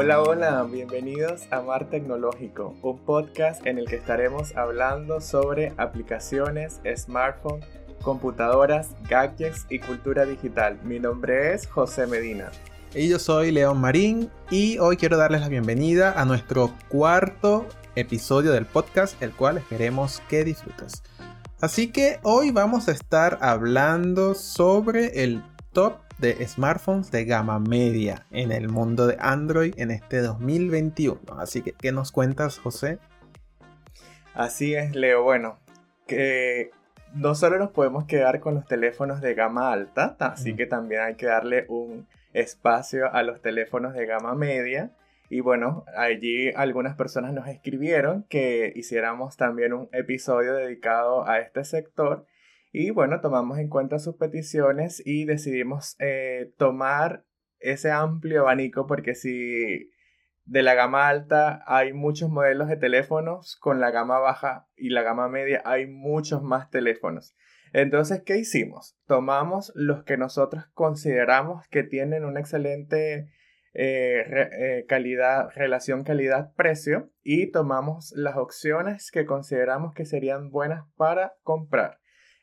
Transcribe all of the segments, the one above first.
Hola, hola, bienvenidos a Mar Tecnológico, un podcast en el que estaremos hablando sobre aplicaciones, smartphones, computadoras, gadgets y cultura digital. Mi nombre es José Medina. Y yo soy León Marín y hoy quiero darles la bienvenida a nuestro cuarto episodio del podcast, el cual esperemos que disfrutes. Así que hoy vamos a estar hablando sobre el top de smartphones de gama media en el mundo de Android en este 2021. Así que, ¿qué nos cuentas, José? Así es, Leo. Bueno, que no solo nos podemos quedar con los teléfonos de gama alta, así que también hay que darle un espacio a los teléfonos de gama media. Y bueno, allí algunas personas nos escribieron que hiciéramos también un episodio dedicado a este sector. Y bueno, tomamos en cuenta sus peticiones y decidimos eh, tomar ese amplio abanico porque si de la gama alta hay muchos modelos de teléfonos, con la gama baja y la gama media hay muchos más teléfonos. Entonces, ¿qué hicimos? Tomamos los que nosotros consideramos que tienen una excelente eh, eh, calidad, relación calidad-precio y tomamos las opciones que consideramos que serían buenas para comprar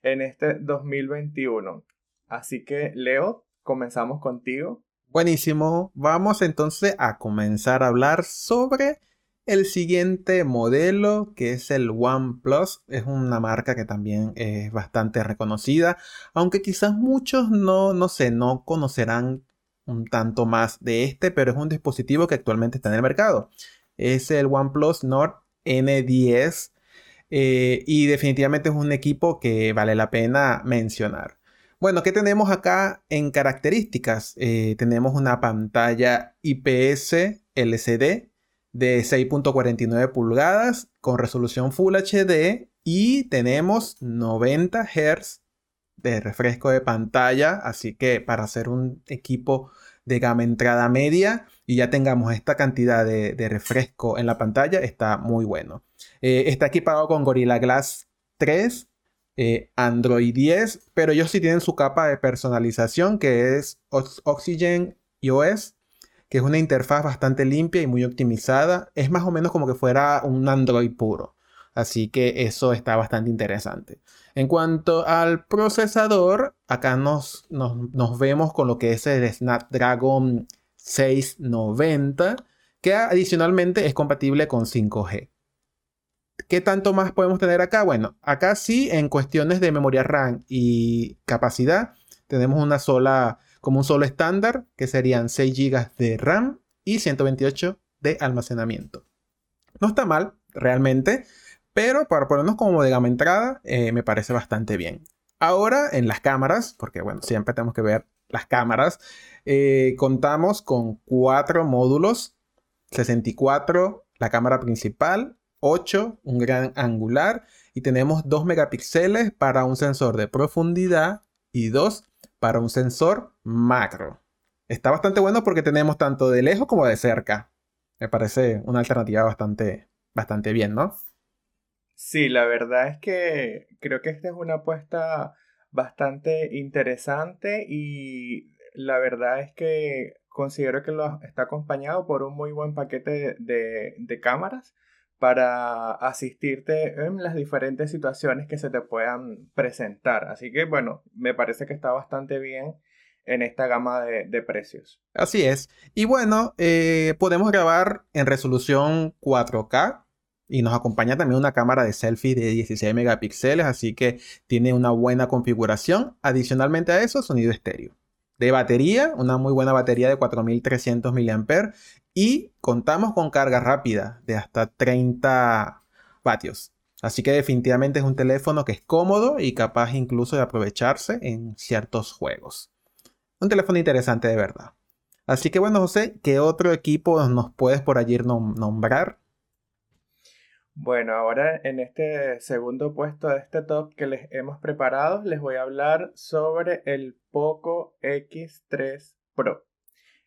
en este 2021. Así que, Leo, comenzamos contigo. Buenísimo, vamos entonces a comenzar a hablar sobre el siguiente modelo que es el OnePlus. Es una marca que también es bastante reconocida, aunque quizás muchos no, no sé, no conocerán un tanto más de este, pero es un dispositivo que actualmente está en el mercado. Es el OnePlus Nord N10 eh, y definitivamente es un equipo que vale la pena mencionar. Bueno, ¿qué tenemos acá en características? Eh, tenemos una pantalla IPS LCD de 6.49 pulgadas con resolución Full HD y tenemos 90 Hz de refresco de pantalla, así que para hacer un equipo de gama entrada media y ya tengamos esta cantidad de, refresco en la pantalla, está muy bueno. Eh, está equipado con Gorilla Glass 3, eh, Android 10, pero ellos sí tienen su capa de personalización que es Oxygen iOS, que es una interfaz bastante limpia y muy optimizada. Es más o menos como que fuera un Android puro. Así que eso está bastante interesante. En cuanto al procesador, acá nos, vemos con lo que es el Snapdragon 690, que adicionalmente es compatible con 5G. ¿Qué tanto más podemos tener acá? Bueno, acá sí, en cuestiones de memoria RAM y capacidad, tenemos una sola, como un solo estándar, que serían 6 GB de RAM y 128 de almacenamiento. No está mal, realmente. Pero para ponernos como de gama entrada, eh, me parece bastante bien. Ahora en las cámaras, porque bueno, siempre tenemos que ver las cámaras, eh, contamos con cuatro módulos, 64 la cámara principal, 8 un gran angular y tenemos 2 megapíxeles para un sensor de profundidad y 2 para un sensor macro. Está bastante bueno porque tenemos tanto de lejos como de cerca. Me parece una alternativa bastante, bastante bien, ¿no? Sí, la verdad es que creo que esta es una apuesta bastante interesante y la verdad es que considero que lo está acompañado por un muy buen paquete de, cámaras para asistirte en las diferentes situaciones que se te puedan presentar. Así que bueno, me parece que está bastante bien en esta gama de, precios. Así es. Y bueno, eh, podemos grabar en resolución 4K y nos acompaña también una cámara de selfie de 16 megapíxeles, así que tiene una buena configuración. Adicionalmente a eso, sonido estéreo. De batería, una muy buena batería de 4300 mAh y contamos con carga rápida de hasta 30 vatios. Así que definitivamente es un teléfono que es cómodo y capaz incluso de aprovecharse en ciertos juegos. Un teléfono interesante de verdad. Así que bueno, José, ¿qué otro equipo nos puedes por allí nombrar? Bueno, ahora en este segundo puesto de este top que les hemos preparado, les voy a hablar sobre el Poco X3 Pro.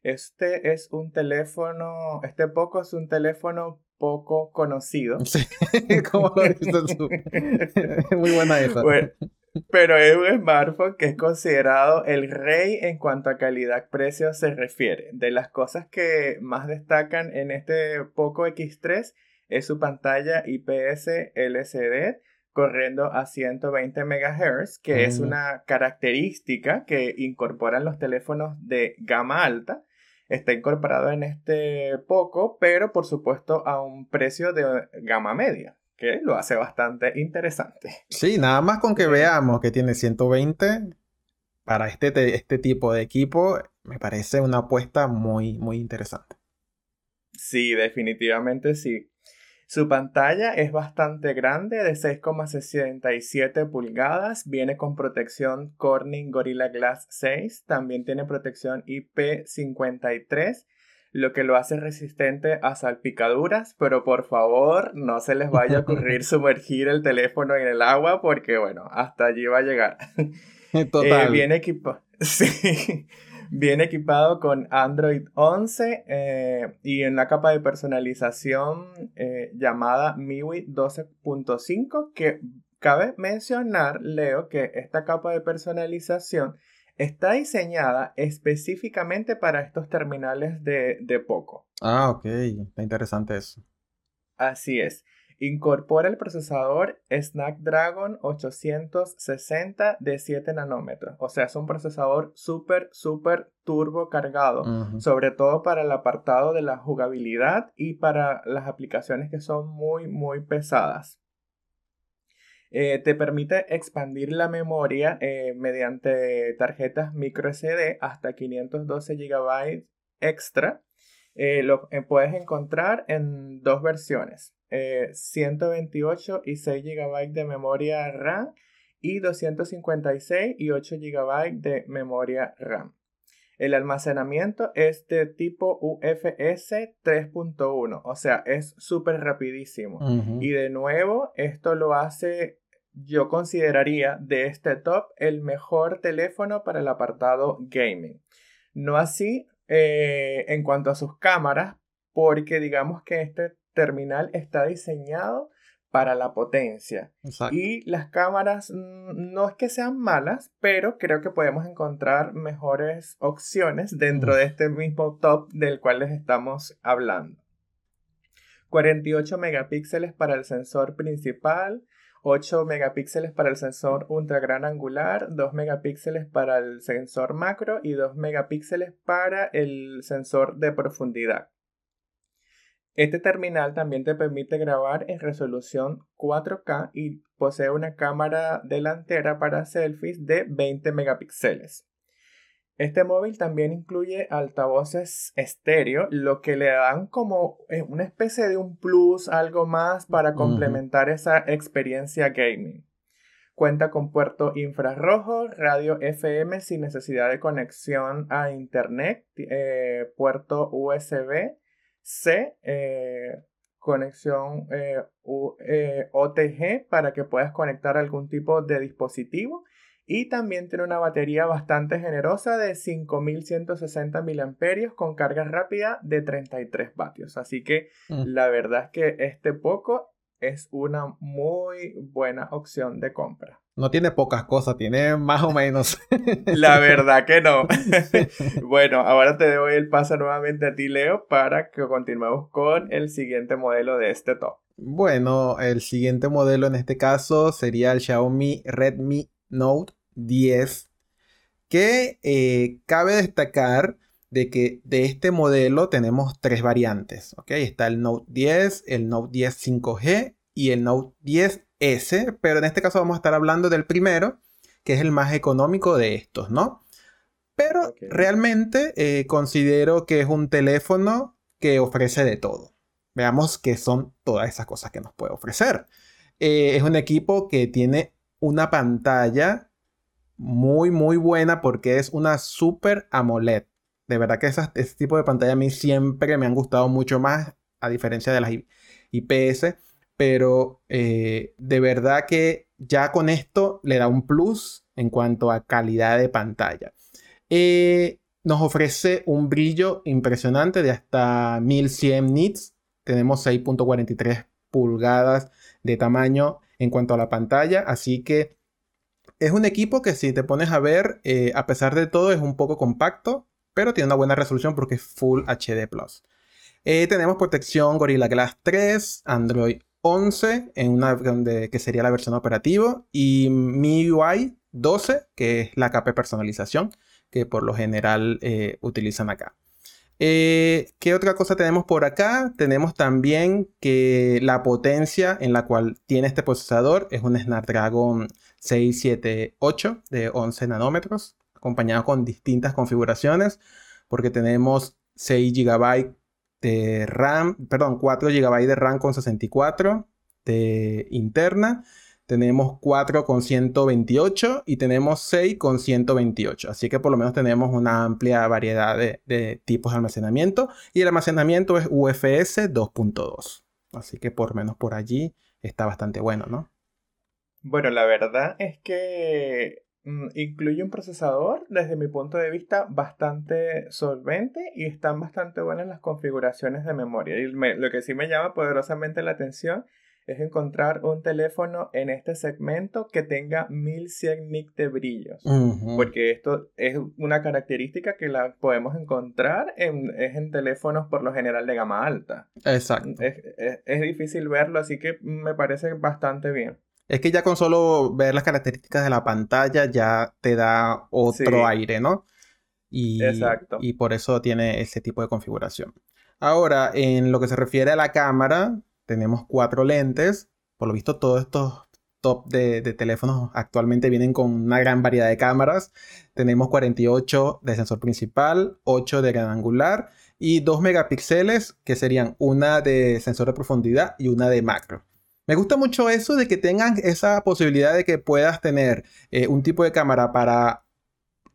Este es un teléfono, este Poco es un teléfono poco conocido. Sí, ¿cómo lo dices? Muy buena esa. Bueno, pero es un smartphone que es considerado el rey en cuanto a calidad-precio se refiere. De las cosas que más destacan en este Poco X3 es su pantalla IPS LCD corriendo a 120 MHz, que es una característica que incorporan los teléfonos de gama alta. Está incorporado en este Poco, pero por supuesto a un precio de gama media que lo hace bastante interesante. Sí, nada más con que veamos que tiene 120 para este, este tipo de equipo, me parece una apuesta muy, muy interesante. Sí, definitivamente sí. Su pantalla es bastante grande, de 6,67 pulgadas, viene con protección Corning Gorilla Glass 6, también tiene protección IP53 lo que lo hace resistente a salpicaduras, pero por favor no se les vaya a ocurrir sumergir el teléfono en el agua porque bueno, hasta allí va a llegar. Total. Eh, viene equipado. Sí. Viene equipado con Android 11 eh, y en la capa de personalización eh, llamada MIUI 12.5 que cabe mencionar, Leo, que esta capa de personalización está diseñada específicamente para estos terminales de, Poco. Ah, ok, está interesante eso. Así es. Incorpora el procesador Snapdragon 860 de 7 nanómetros. O sea, es un procesador súper, súper turbo cargado. Sobre todo para el apartado de la jugabilidad y para las aplicaciones que son muy, muy pesadas. Eh, te permite expandir la memoria eh, mediante tarjetas micro SD hasta 512 GB extra. Eh, lo puedes encontrar en dos versiones, 128 y 6 GB de memoria RAM y 256 y 8 GB de memoria RAM. El almacenamiento es de tipo UFS 3.1, o sea, es súper rapidísimo. Y de nuevo, esto lo hace, yo consideraría de este top el mejor teléfono para el apartado gaming. No así eh, en cuanto a sus cámaras, porque digamos que este terminal está diseñado para la potencia. Y las cámaras mm, no es que sean malas, pero creo que podemos encontrar mejores opciones dentro de este mismo top del cual les estamos hablando. 48 megapíxeles para el sensor principal, 8 megapíxeles para el sensor ultra gran angular, 2 megapíxeles para el sensor macro y 2 megapíxeles para el sensor de profundidad. Este terminal también te permite grabar en resolución 4K y posee una cámara delantera para selfies de 20 megapíxeles. Este móvil también incluye altavoces estéreo, lo que le dan como eh, una especie de un plus, algo más para complementar esa experiencia gaming. Cuenta con puerto infrarrojo, radio FM sin necesidad de conexión a internet, eh, puerto USB C, eh, conexión eh, eh, OTG para que puedas conectar algún tipo de dispositivo. Y también tiene una batería bastante generosa de 5160 mAh con carga rápida de 33 vatios. Así que mm. la verdad es que este poco es una muy buena opción de compra. No tiene pocas cosas, tiene más o menos. La verdad que no. bueno, ahora te doy el paso nuevamente a ti, Leo, para que continuemos con el siguiente modelo de este top. Bueno, el siguiente modelo en este caso sería el Xiaomi Redmi Note 10, que eh, cabe destacar de que de este modelo tenemos tres variantes, ¿ok? Está el Note 10, el Note 10 5G y el Note 10S, pero en este caso vamos a estar hablando del primero, que es el más económico de estos, ¿no? Pero realmente eh, considero que es un teléfono que ofrece de todo. Veamos qué son todas esas cosas que nos puede ofrecer. Eh, es un equipo que tiene una pantalla muy, muy buena porque es una Super AMOLED. De verdad que esas, ese tipo de pantalla a mí siempre me han gustado mucho más, a diferencia de las IPS. Pero eh, de verdad que ya con esto le da un plus en cuanto a calidad de pantalla. Eh, nos ofrece un brillo impresionante de hasta 1100 nits. Tenemos 6.43 pulgadas de tamaño en cuanto a la pantalla. Así que es un equipo que si te pones a ver, eh, a pesar de todo es un poco compacto, pero tiene una buena resolución porque es Full HD. Eh, tenemos protección Gorilla Glass 3, Android 11, en una que sería la versión operativa, y MIUI 12, que es la capa personalización que por lo general eh, utilizan acá. Eh, ¿Qué otra cosa tenemos por acá? Tenemos también que la potencia en la cual tiene este procesador es un Snapdragon 678 de 11 nanómetros, acompañado con distintas configuraciones, porque tenemos 6 GB de RAM, perdón, 4 GB de RAM con 64 de interna tenemos 4 con 128 y tenemos 6 con 128. Así que por lo menos tenemos una amplia variedad de, tipos de almacenamiento. Y el almacenamiento es UFS 2.2. Así que por lo menos por allí está bastante bueno, ¿no? Bueno, la verdad es que incluye un procesador, desde mi punto de vista, bastante solvente y están bastante buenas las configuraciones de memoria. Y lo que sí me llama poderosamente la atención es encontrar un teléfono en este segmento que tenga 1100 nits de brillos. Porque esto es una característica que la podemos encontrar en, es en teléfonos por lo general de gama alta. Exacto. Es, difícil verlo, así que me parece bastante bien. Es que ya con solo ver las características de la pantalla ya te da otro aire, ¿no? Y, Exacto. Y por eso tiene ese tipo de configuración. Ahora, en lo que se refiere a la cámara, tenemos cuatro lentes. Por lo visto, todos estos top de, teléfonos actualmente vienen con una gran variedad de cámaras. Tenemos 48 de sensor principal, 8 de gran angular y 2 megapíxeles que serían una de sensor de profundidad y una de macro. Me gusta mucho eso de que tengan esa posibilidad de que puedas tener eh, un tipo de cámara para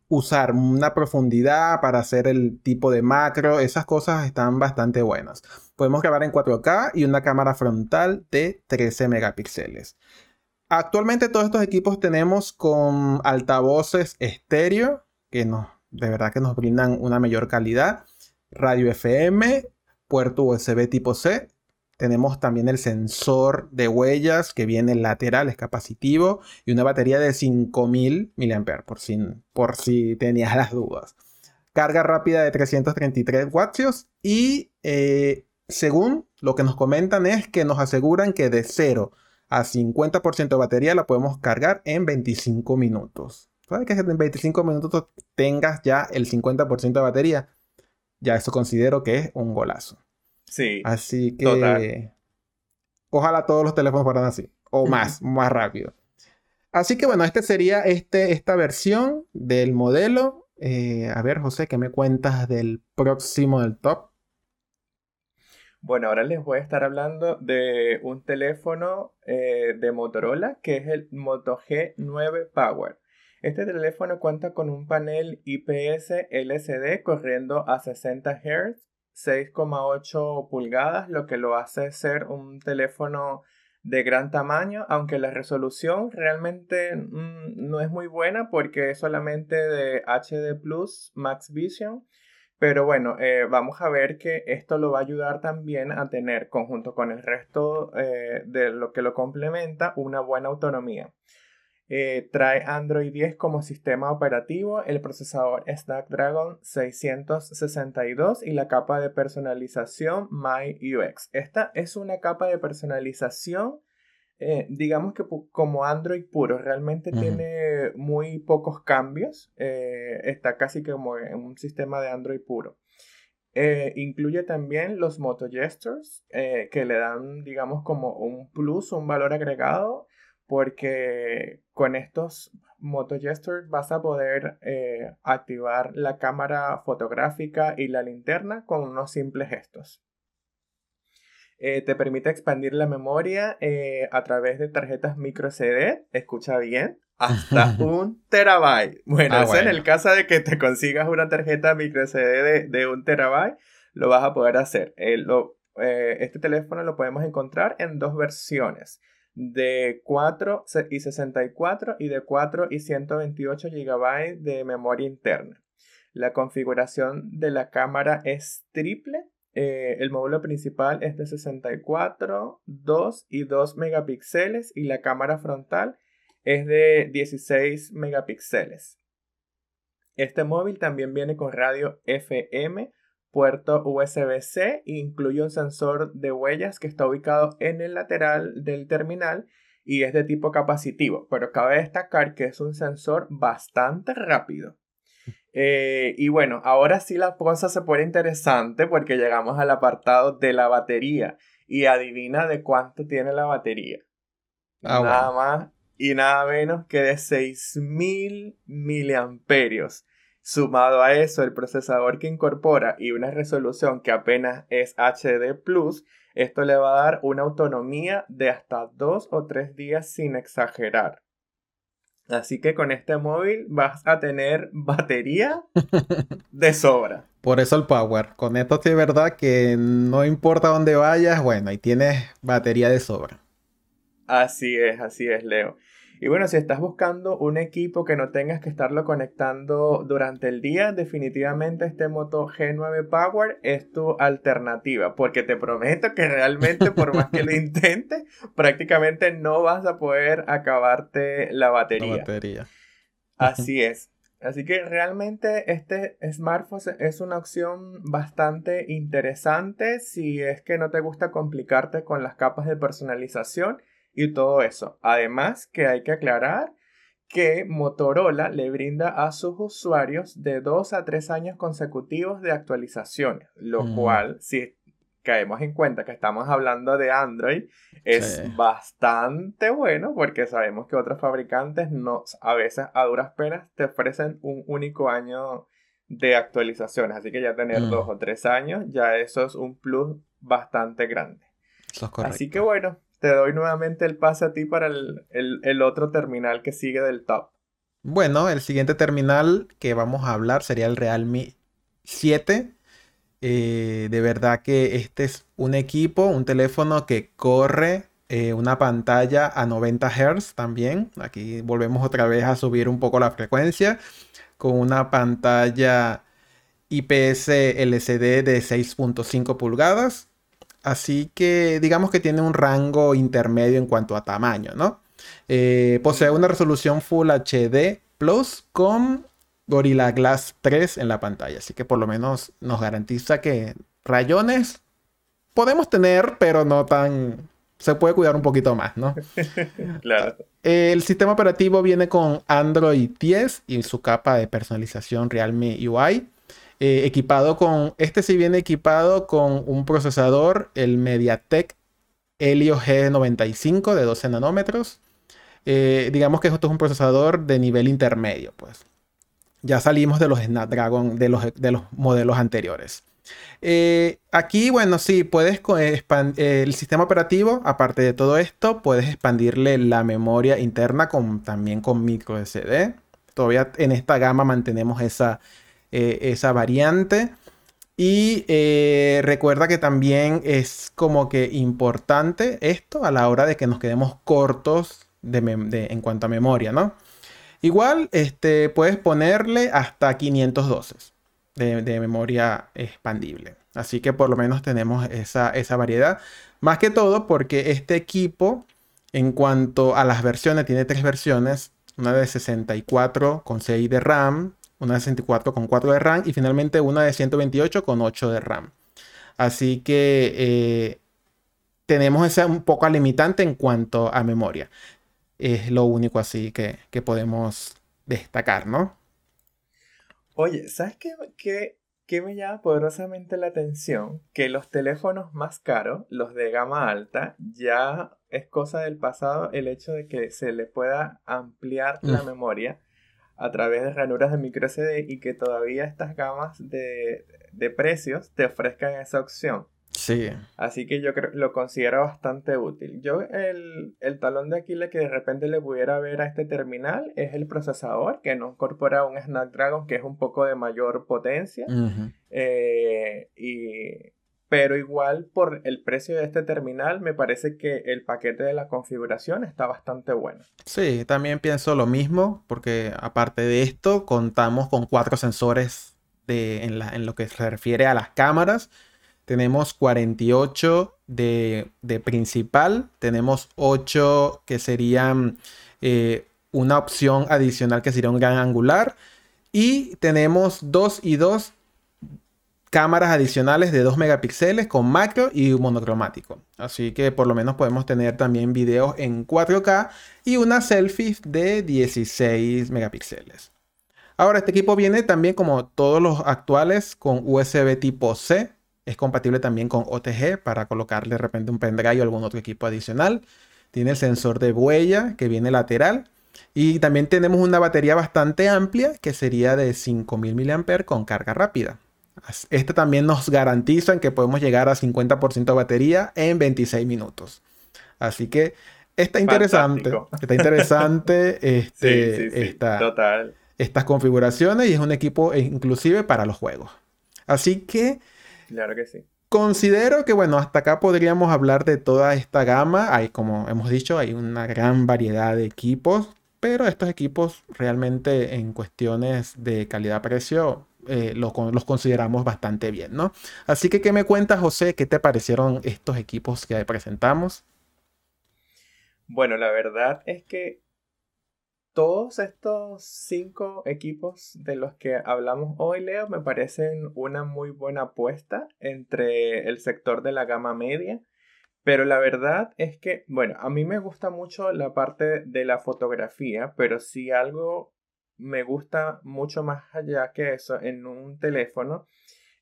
usar una profundidad para hacer el tipo de macro, esas cosas están bastante buenas. Podemos grabar en 4K y una cámara frontal de 13 megapíxeles. Actualmente todos estos equipos tenemos con altavoces estéreo, que nos, de verdad que nos brindan una mayor calidad, radio FM, puerto USB tipo C, tenemos también el sensor de huellas que viene lateral, es capacitivo, y una batería de 5000 mAh, por si, por si tenías las dudas. Carga rápida de 333 watts y eh, según lo que nos comentan es que nos aseguran que de 0 a 50% de batería la podemos cargar en 25 minutos. ¿Sabes que en 25 minutos tengas ya el 50% de batería? Ya eso considero que es un golazo. Sí. Así que ojalá todos los teléfonos fueran así. O más, más rápido. Así que bueno, este sería este, esta versión del modelo. Eh, a ver, José, ¿qué me cuentas del próximo del top? Bueno, ahora les voy a estar hablando de un teléfono eh, de Motorola que es el Moto G9 Power. Este teléfono cuenta con un panel IPS LCD corriendo a 60 Hz 6,8 pulgadas, lo que lo hace ser un teléfono de gran tamaño, aunque la resolución realmente mm, no es muy buena porque es solamente de HD Plus Max Vision. Pero bueno, eh, vamos a ver que esto lo va a ayudar también a tener, conjunto con el resto eh, de lo que lo complementa, una buena autonomía. Eh, trae Android 10 como sistema operativo, el procesador Snapdragon 662 y la capa de personalización MyUX. Esta es una capa de personalización, eh, digamos que como Android puro, realmente tiene muy pocos cambios, eh, está casi como en un sistema de Android puro. incluye también los Moto Gestures que le dan, digamos, como un plus, un valor agregado porque con estos Moto Gestures vas a poder eh, activar la cámara fotográfica y la linterna con unos simples gestos. Eh, te permite expandir la memoria eh, a través de tarjetas micro CD, escucha bien, hasta un terabyte. Bueno, ah, en el caso de que te consigas una tarjeta micro CD de, un terabyte, lo vas a poder hacer. este teléfono lo podemos encontrar en dos versiones de 4 y 64 y de 4 y 128 GB de memoria interna. La configuración de la cámara es triple. Eh, el módulo principal es de 64, 2 y 2 megapíxeles y la cámara frontal es de 16 megapíxeles. Este móvil también viene con radio FM, puerto USB-C e incluye un sensor de huellas que está ubicado en el lateral del terminal y es de tipo capacitivo, pero cabe destacar que es un sensor bastante rápido. Eh, y bueno, ahora sí la cosa se pone interesante porque llegamos al apartado de la batería y adivina de cuánto tiene la batería. Ah, nada más y nada menos que de 6000 miliamperios. Sumado a eso, el procesador que incorpora y una resolución que apenas es HD Plus, esto le va a dar una autonomía de hasta dos o tres días sin exagerar. Así que con este móvil vas a tener batería de sobra. Por eso el power. Con esto sí es verdad que no importa dónde vayas, bueno, ahí tienes batería de sobra. Así es, así es, Leo. Y bueno, si estás buscando un equipo que no tengas que estarlo conectando durante el día, definitivamente este Moto G9 Power es tu alternativa, porque te prometo que realmente por más que lo intentes, prácticamente no vas a poder acabarte la batería. La batería. Así es. Así que realmente este smartphone es una opción bastante interesante si es que no te gusta complicarte con las capas de personalización y todo eso. Además que hay que aclarar que Motorola le brinda a sus usuarios de 2 a 3 años consecutivos de actualizaciones, lo mm. cual, si caemos en cuenta que estamos hablando de Android, es bastante bueno porque sabemos que otros fabricantes no, a veces a duras penas te ofrecen un único año de actualizaciones, así que ya tener 2 mm. o 3 años, ya eso es un plus bastante grande. Así que bueno, te doy nuevamente el pase a ti para el, otro terminal que sigue del top. Bueno, el siguiente terminal que vamos a hablar sería el Realme 7. Eh, de verdad que este es un equipo, un teléfono que corre eh, una pantalla a 90 Hz también. Aquí volvemos otra vez a subir un poco la frecuencia con una pantalla IPS LCD de 6.5 pulgadas Así que digamos que tiene un rango intermedio en cuanto a tamaño, ¿no? Eh, posee una resolución Full HD Plus con Gorilla Glass 3 en la pantalla. Así que por lo menos nos garantiza que rayones podemos tener, pero no tan... Se puede cuidar un poquito más, ¿no? claro. El sistema operativo viene con Android 10 y su capa de personalización Realme UI. Eh, equipado con, este sí viene equipado con un procesador, el MediaTek Helio G95 de 12 nanómetros. Eh, digamos que esto es un procesador de nivel intermedio, pues. Ya salimos de los Snapdragon, de los, de los modelos anteriores. Eh, aquí, bueno, sí, puedes el sistema operativo, aparte de todo esto, puedes expandirle la memoria interna con, también con micro SD. Todavía en esta gama mantenemos esa, eh, esa variante. Y eh, recuerda que también es como que importante esto a la hora de que nos quedemos cortos de en cuanto a memoria, ¿no? Igual este, puedes ponerle hasta 512 de, de, memoria expandible. Así que por lo menos tenemos esa, esa variedad. Más que todo porque este equipo, en cuanto a las versiones, tiene tres versiones. Una de 64 con 6 de RAM, una de 64 con 4 de RAM y finalmente una de 128 con 8 de RAM. Así que eh, tenemos esa un poco limitante en cuanto a memoria. Es lo único así que, podemos destacar, ¿no? Oye, ¿sabes qué, qué, qué, me llama poderosamente la atención? Que los teléfonos más caros, los de gama alta, ya es cosa del pasado el hecho de que se le pueda ampliar la mm. memoria a través de ranuras de micro SD y que todavía estas gamas de, precios te ofrezcan esa opción. Sí. Así que yo creo, lo considero bastante útil. Yo el, talón de Aquiles que de repente le pudiera ver a este terminal es el procesador que no incorpora un Snapdragon que es un poco de mayor potencia. Eh, y pero igual por el precio de este terminal me parece que el paquete de la configuración está bastante bueno. Sí, también pienso lo mismo porque aparte de esto contamos con cuatro sensores en, lo que se refiere a las cámaras. Tenemos 48 de, principal, tenemos 8 que serían eh, una opción adicional que sería un gran angular. Y tenemos 2 y 2 cámaras adicionales de 2 megapíxeles con macro y monocromático. Así que por lo menos podemos tener también videos en 4K y una selfie de 16 megapíxeles. Ahora este equipo viene también como todos los actuales con USB tipo C. Es compatible también con OTG para colocarle de repente un pendrive o algún otro equipo adicional. Tiene el sensor de huella que viene lateral. Y también tenemos una batería bastante amplia que sería de 5000 mAh con carga rápida. Este también nos garantiza que podemos llegar a 50% de batería en 26 minutos. Así que está interesante. Está interesante este, estas configuraciones y es un equipo inclusive para los juegos. Así que... Claro que sí. Considero que, bueno, hasta acá podríamos hablar de toda esta gama. Hay, como hemos dicho, hay una gran variedad de equipos, pero estos equipos realmente en cuestiones de calidad-precio eh, los consideramos bastante bien, ¿no? Así que, ¿qué me cuentas, José? ¿Qué te parecieron estos equipos que presentamos? Bueno, la verdad es que todos estos cinco equipos de los que hablamos hoy, Leo, me parecen una muy buena apuesta entre el sector de la gama media. Pero la verdad es que, bueno, a mí me gusta mucho la parte de la fotografía, pero si algo me gusta mucho más allá que eso en un teléfono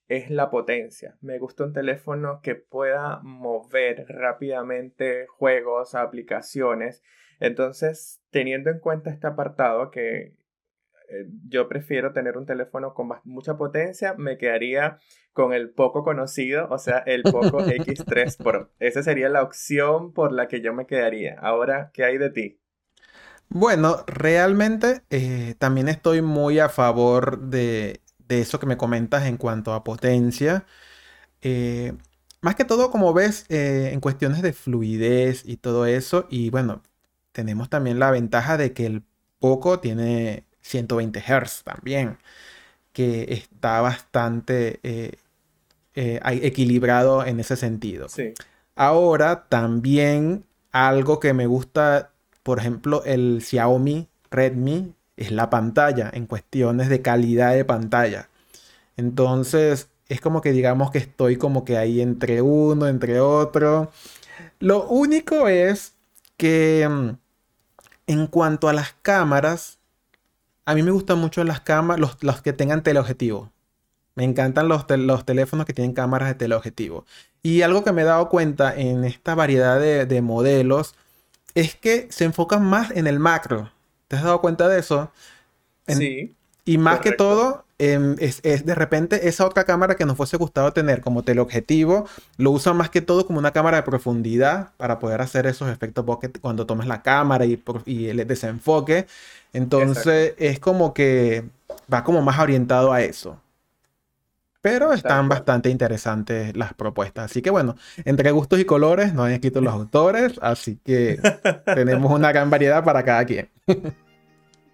es la potencia. Me gusta un teléfono que pueda mover rápidamente juegos, aplicaciones. Entonces, teniendo en cuenta este apartado que eh, yo prefiero tener un teléfono con mucha potencia, me quedaría con el poco conocido, o sea, el Poco X3 Pro. Esa sería la opción por la que yo me quedaría. Ahora, ¿qué hay de ti? Bueno, realmente eh, también estoy muy a favor de, eso que me comentas en cuanto a potencia. Eh, más que todo, como ves, eh, en cuestiones de fluidez y todo eso. Y bueno, tenemos también la ventaja de que el Poco tiene 120 Hz también, que está bastante equilibrado en ese sentido. Sí. Ahora, también algo que me gusta por ejemplo, el Xiaomi Redmi es la pantalla en cuestiones de calidad de pantalla. Entonces, es como que digamos que estoy como que ahí entre uno, entre otro. Lo único es que mm, en cuanto a las cámaras, a mí me gustan mucho las cámaras, los, que tengan teleobjetivo. Me encantan los, los, teléfonos que tienen cámaras de teleobjetivo. Y algo que me he dado cuenta en esta variedad de modelos es que se enfocan más en el macro. ¿Te has dado cuenta de eso? sí. Y más que todo, em, es, de repente esa otra cámara que nos fuese gustado tener como teleobjetivo, lo usan más que todo como una cámara de profundidad para poder hacer esos efectos bokeh cuando tomes la cámara y, y el desenfoque. Entonces es como que va como más orientado a eso. Pero están bastante interesantes las propuestas. Así que bueno, entre gustos y colores nos han escrito los autores, así que tenemos una gran variedad para cada quien.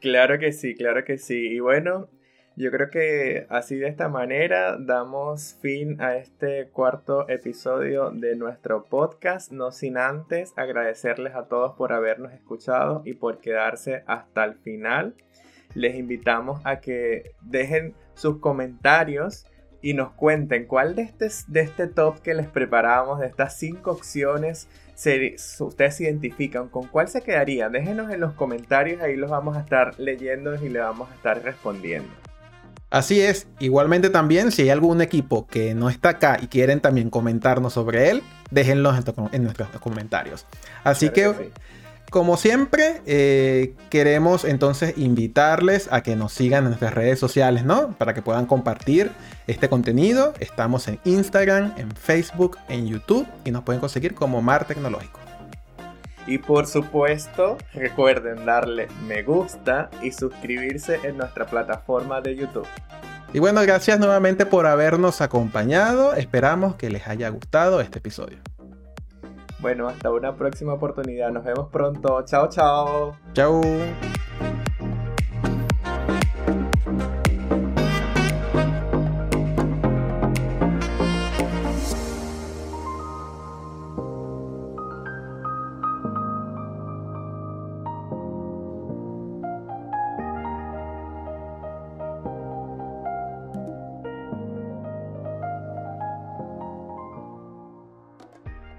claro que sí, claro que sí. Y bueno, yo creo que así de esta manera damos fin a este cuarto episodio de nuestro podcast, no sin antes agradecerles a todos por habernos escuchado y por quedarse hasta el final. Les invitamos a que dejen sus comentarios y nos cuenten cuál de este, de este top que les preparamos, de estas cinco opciones, se, ustedes se identifican, con cuál se quedarían. Déjenos en los comentarios, ahí los vamos a estar leyendo y le vamos a estar respondiendo. Así es, igualmente también si hay algún equipo que no está acá y quieren también comentarnos sobre él, déjenlos en, nuestros comentarios. Así que... Como siempre, eh, queremos entonces invitarles a que nos sigan en nuestras redes sociales, ¿no? Para que puedan compartir este contenido. Estamos en Instagram, en Facebook, en YouTube y nos pueden conseguir como Mar Tecnológico. Y por supuesto, recuerden darle me gusta y suscribirse en nuestra plataforma de YouTube. Y bueno, gracias nuevamente por habernos acompañado. Esperamos que les haya gustado este episodio. Bueno, hasta una próxima oportunidad. Nos vemos pronto. Chao, chao. Chao.